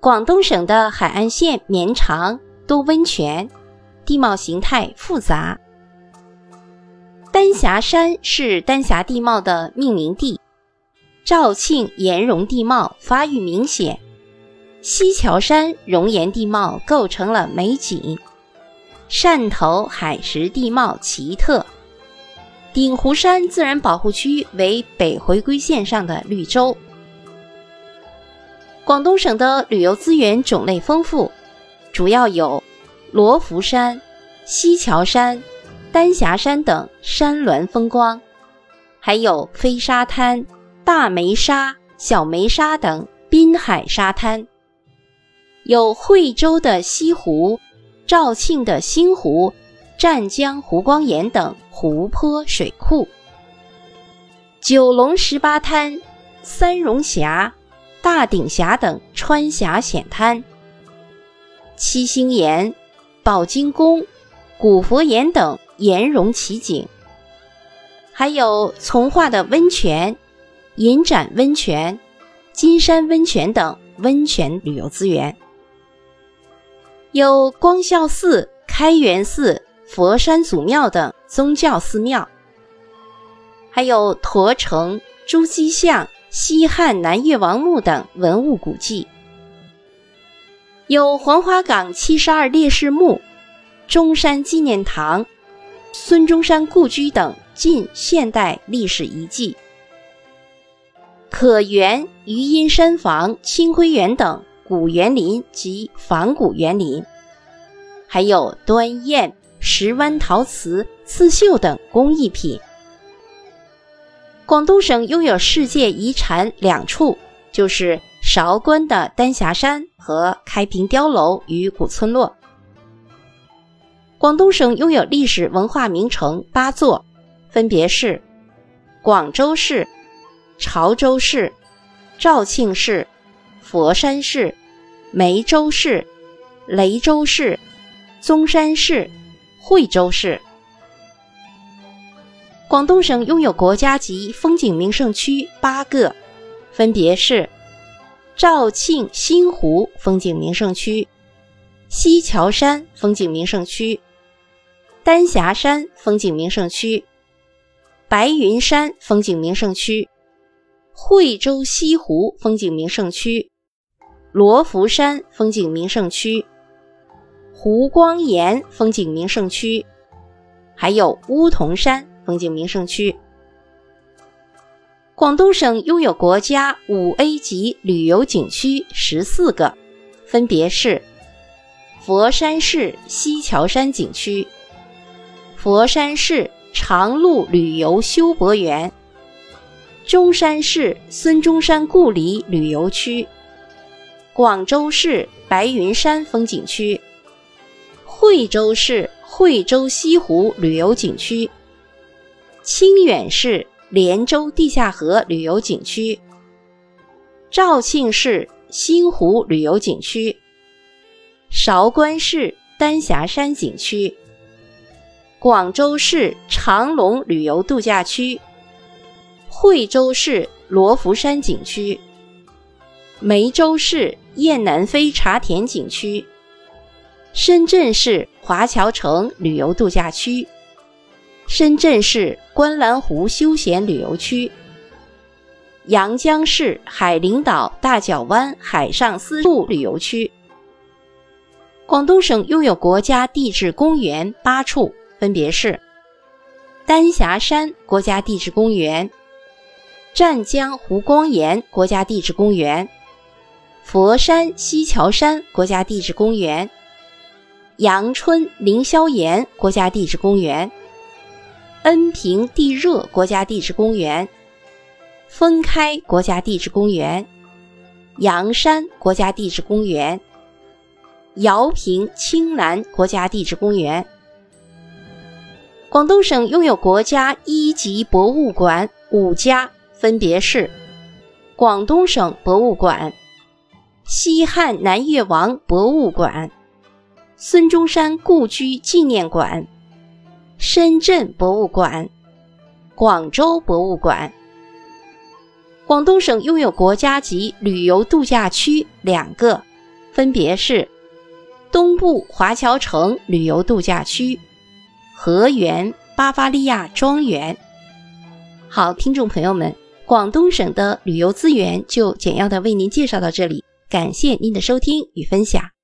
广东省的海岸线绵长，多温泉，地貌形态复杂。丹霞山是丹霞地貌的命名地，肇庆岩溶地貌发育明显，西樵山熔岩地貌构成了美景，汕头海蚀地貌奇特，鼎湖山自然保护区为北回归线上的绿洲。广东省的旅游资源种类丰富，主要有罗浮山、西樵山。丹霞山等山峦风光，还有飞沙滩、大梅沙、小梅沙等滨海沙滩，有惠州的西湖、肇庆的星湖、湛江湖光岩等湖泊水库，九龙十八滩、三榕峡、大顶峡等川峡险滩，七星岩、宝金宫、古佛岩等。岩溶奇景，还有从化的温泉、银盏温泉、金山温泉等温泉旅游资源，有光孝寺、开元寺、佛山祖庙等宗教寺庙，还有驼城、朱基巷、西汉南越王墓等文物古迹，有黄花岗七十二烈士墓、中山纪念堂。孙中山故居等近现代历史遗迹，可园、余荫山房、清晖园等古园林及仿古园林，还有端砚、石湾陶瓷、刺绣等工艺品。广东省拥有世界遗产两处，就是韶关的丹霞山和开平碉楼与古村落。广东省拥有历史文化名城八座，分别是广州市、潮州市、肇庆市、佛山市、梅州市、雷州市、中山市、惠州市。广东省拥有国家级风景名胜区八个，分别是肇庆星湖风景名胜区、西樵山风景名胜区。丹霞山风景名胜区、白云山风景名胜区、惠州西湖风景名胜区、罗浮山风景名胜区、湖光岩风景名胜区，还有乌桐山风景名胜区。广东省拥有国家五 A 级旅游景区十四个，分别是佛山市西樵山景区。佛山市长鹿旅游休博园、中山市孙中山故里旅游区、广州市白云山风景区、惠州市惠州西湖旅游景区、清远市连州地下河旅游景区、肇庆市星湖旅游景区、韶关市丹霞山景区。广州市长隆旅游度假区、惠州市罗浮山景区、梅州市雁南飞茶田景区、深圳市华侨城旅游度假区、深圳市观澜湖休闲旅游区、阳江市海陵岛大角湾海上丝路旅游区。广东省拥有国家地质公园八处。分别是丹霞山国家地质公园、湛江湖光岩国家地质公园、佛山西樵山国家地质公园、阳春凌霄岩国家地质公园、恩平地热国家地质公园、分开国家地质公园、阳山国家地质公园、瑶坪青蓝国家地质公园。广东省拥有国家一级博物馆五家，分别是广东省博物馆、西汉南越王博物馆、孙中山故居纪念馆、深圳博物馆、广州博物馆。广东省拥有国家级旅游度假区两个，分别是东部华侨城旅游度假区、河源巴伐利亚庄园。好，听众朋友们，广东省的旅游资源就简要的为您介绍到这里，感谢您的收听与分享。